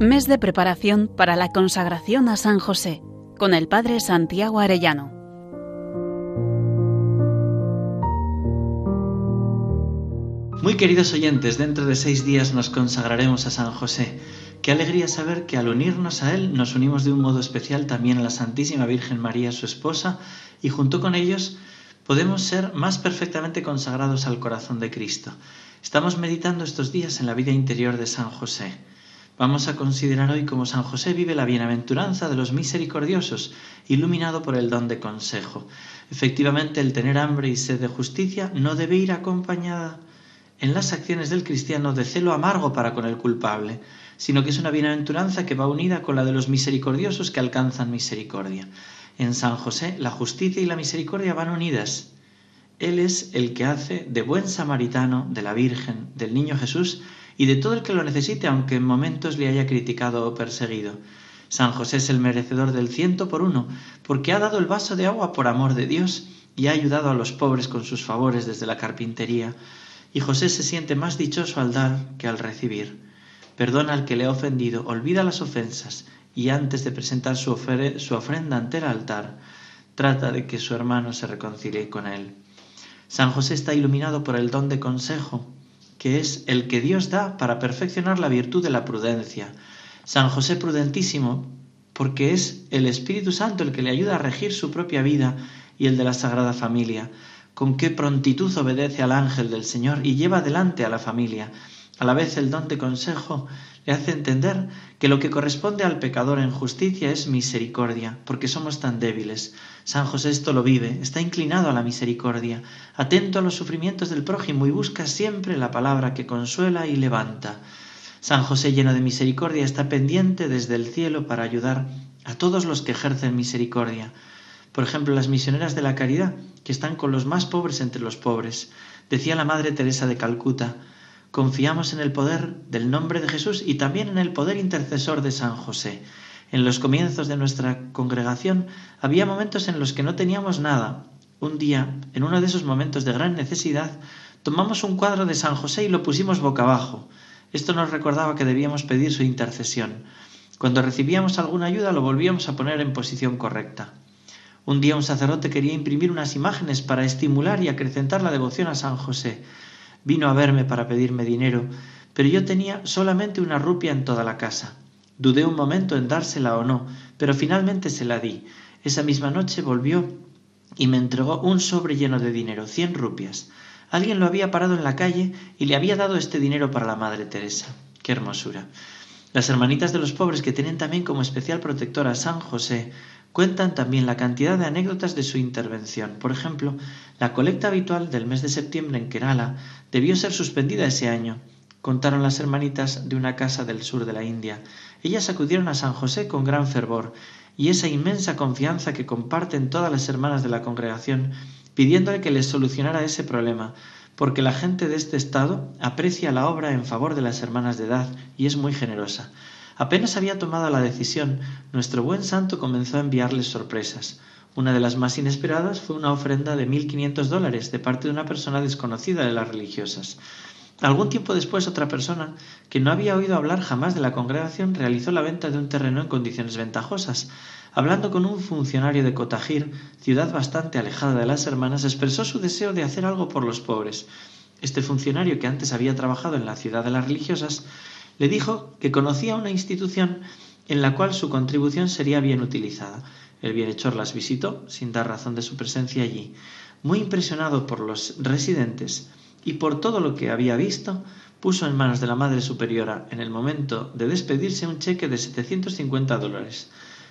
Mes de preparación para la consagración a San José con el Padre Santiago Arellano. Muy queridos oyentes, dentro de seis días nos consagraremos a San José. Qué alegría saber que al unirnos a Él nos unimos de un modo especial también a la Santísima Virgen María, su esposa, y junto con ellos podemos ser más perfectamente consagrados al corazón de Cristo. Estamos meditando estos días en la vida interior de San José. Vamos a considerar hoy cómo San José vive la bienaventuranza de los misericordiosos, iluminado por el don de consejo. Efectivamente, el tener hambre y sed de justicia no debe ir acompañada en las acciones del cristiano de celo amargo para con el culpable, sino que es una bienaventuranza que va unida con la de los misericordiosos que alcanzan misericordia. En San José la justicia y la misericordia van unidas. Él es el que hace de buen samaritano de la Virgen, del niño Jesús y de todo el que lo necesite, aunque en momentos le haya criticado o perseguido. San José es el merecedor del ciento por uno, porque ha dado el vaso de agua por amor de Dios y ha ayudado a los pobres con sus favores desde la carpintería. Y José se siente más dichoso al dar que al recibir. Perdona al que le ha ofendido, olvida las ofensas y antes de presentar su, su ofrenda ante el altar, trata de que su hermano se reconcilie con él. San José está iluminado por el don de consejo, que es el que Dios da para perfeccionar la virtud de la prudencia. San José prudentísimo, porque es el Espíritu Santo el que le ayuda a regir su propia vida y el de la Sagrada Familia. Con qué prontitud obedece al ángel del Señor y lleva adelante a la familia. A la vez el don de consejo le hace entender que lo que corresponde al pecador en justicia es misericordia, porque somos tan débiles. San José esto lo vive, está inclinado a la misericordia, atento a los sufrimientos del prójimo y busca siempre la palabra que consuela y levanta. San José lleno de misericordia está pendiente desde el cielo para ayudar a todos los que ejercen misericordia. Por ejemplo, las misioneras de la caridad, que están con los más pobres entre los pobres. Decía la Madre Teresa de Calcuta, Confiamos en el poder del nombre de Jesús y también en el poder intercesor de San José. En los comienzos de nuestra congregación había momentos en los que no teníamos nada. Un día, en uno de esos momentos de gran necesidad, tomamos un cuadro de San José y lo pusimos boca abajo. Esto nos recordaba que debíamos pedir su intercesión. Cuando recibíamos alguna ayuda lo volvíamos a poner en posición correcta. Un día un sacerdote quería imprimir unas imágenes para estimular y acrecentar la devoción a San José. Vino a verme para pedirme dinero, pero yo tenía solamente una rupia en toda la casa. Dudé un momento en dársela o no, pero finalmente se la di. Esa misma noche volvió y me entregó un sobre lleno de dinero, cien rupias. Alguien lo había parado en la calle y le había dado este dinero para la Madre Teresa. ¡Qué hermosura! Las hermanitas de los pobres que tienen también como especial protectora a San José Cuentan también la cantidad de anécdotas de su intervención. Por ejemplo, la colecta habitual del mes de septiembre en Kerala debió ser suspendida ese año. Contaron las hermanitas de una casa del sur de la India. Ellas acudieron a San José con gran fervor y esa inmensa confianza que comparten todas las hermanas de la congregación, pidiéndole que les solucionara ese problema, porque la gente de este estado aprecia la obra en favor de las hermanas de edad y es muy generosa. Apenas había tomado la decisión, nuestro buen santo comenzó a enviarles sorpresas. Una de las más inesperadas fue una ofrenda de mil quinientos dólares de parte de una persona desconocida de las religiosas. Algún tiempo después otra persona, que no había oído hablar jamás de la congregación, realizó la venta de un terreno en condiciones ventajosas. Hablando con un funcionario de Cotajir, ciudad bastante alejada de las hermanas, expresó su deseo de hacer algo por los pobres. Este funcionario, que antes había trabajado en la ciudad de las religiosas, le dijo que conocía una institución en la cual su contribución sería bien utilizada. El bienhechor las visitó sin dar razón de su presencia allí. Muy impresionado por los residentes y por todo lo que había visto, puso en manos de la Madre Superiora en el momento de despedirse un cheque de 750 dólares.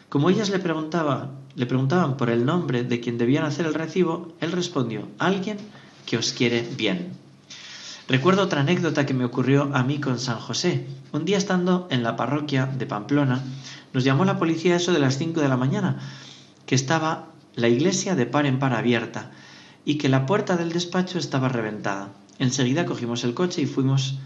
Como ellas le, le preguntaban por el nombre de quien debían hacer el recibo, él respondió, alguien que os quiere bien. Recuerdo otra anécdota que me ocurrió a mí con San José. Un día estando en la parroquia de Pamplona, nos llamó la policía eso de las cinco de la mañana, que estaba la iglesia de par en par abierta y que la puerta del despacho estaba reventada. Enseguida cogimos el coche y fuimos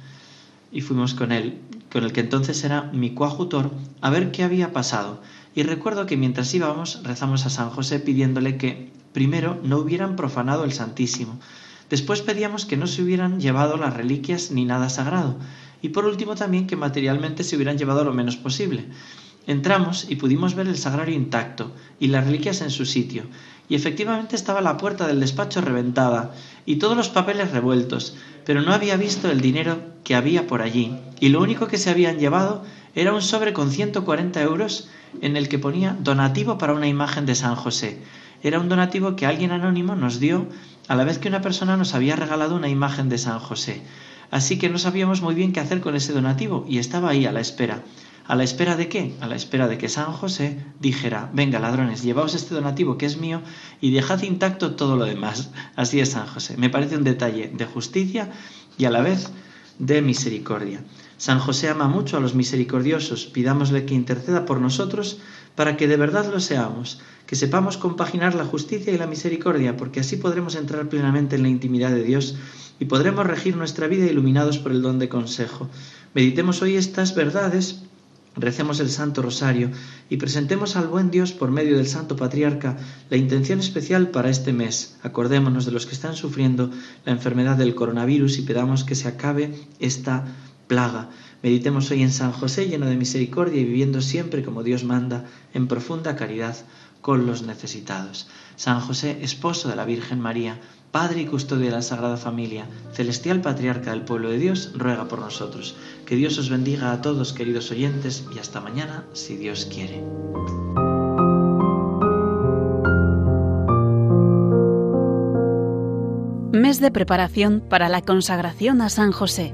y fuimos con él, con el que entonces era mi coajutor, a ver qué había pasado. Y recuerdo que mientras íbamos rezamos a San José pidiéndole que primero no hubieran profanado el Santísimo, Después pedíamos que no se hubieran llevado las reliquias ni nada sagrado, y por último también que materialmente se hubieran llevado lo menos posible. Entramos y pudimos ver el sagrario intacto y las reliquias en su sitio, y efectivamente estaba la puerta del despacho reventada y todos los papeles revueltos, pero no había visto el dinero que había por allí, y lo único que se habían llevado era un sobre con 140 euros en el que ponía donativo para una imagen de San José. Era un donativo que alguien anónimo nos dio a la vez que una persona nos había regalado una imagen de San José. Así que no sabíamos muy bien qué hacer con ese donativo y estaba ahí a la espera. ¿A la espera de qué? A la espera de que San José dijera, venga ladrones, llevaos este donativo que es mío y dejad intacto todo lo demás. Así es San José. Me parece un detalle de justicia y a la vez de misericordia. San José ama mucho a los misericordiosos, pidámosle que interceda por nosotros para que de verdad lo seamos, que sepamos compaginar la justicia y la misericordia, porque así podremos entrar plenamente en la intimidad de Dios y podremos regir nuestra vida iluminados por el don de consejo. Meditemos hoy estas verdades Recemos el Santo Rosario y presentemos al buen Dios por medio del Santo Patriarca la intención especial para este mes. Acordémonos de los que están sufriendo la enfermedad del coronavirus y pedamos que se acabe esta plaga. Meditemos hoy en San José lleno de misericordia y viviendo siempre como Dios manda, en profunda caridad con los necesitados. San José, esposo de la Virgen María, Padre y custodio de la Sagrada Familia, celestial patriarca del pueblo de Dios, ruega por nosotros. Que Dios os bendiga a todos, queridos oyentes, y hasta mañana, si Dios quiere. Mes de preparación para la consagración a San José,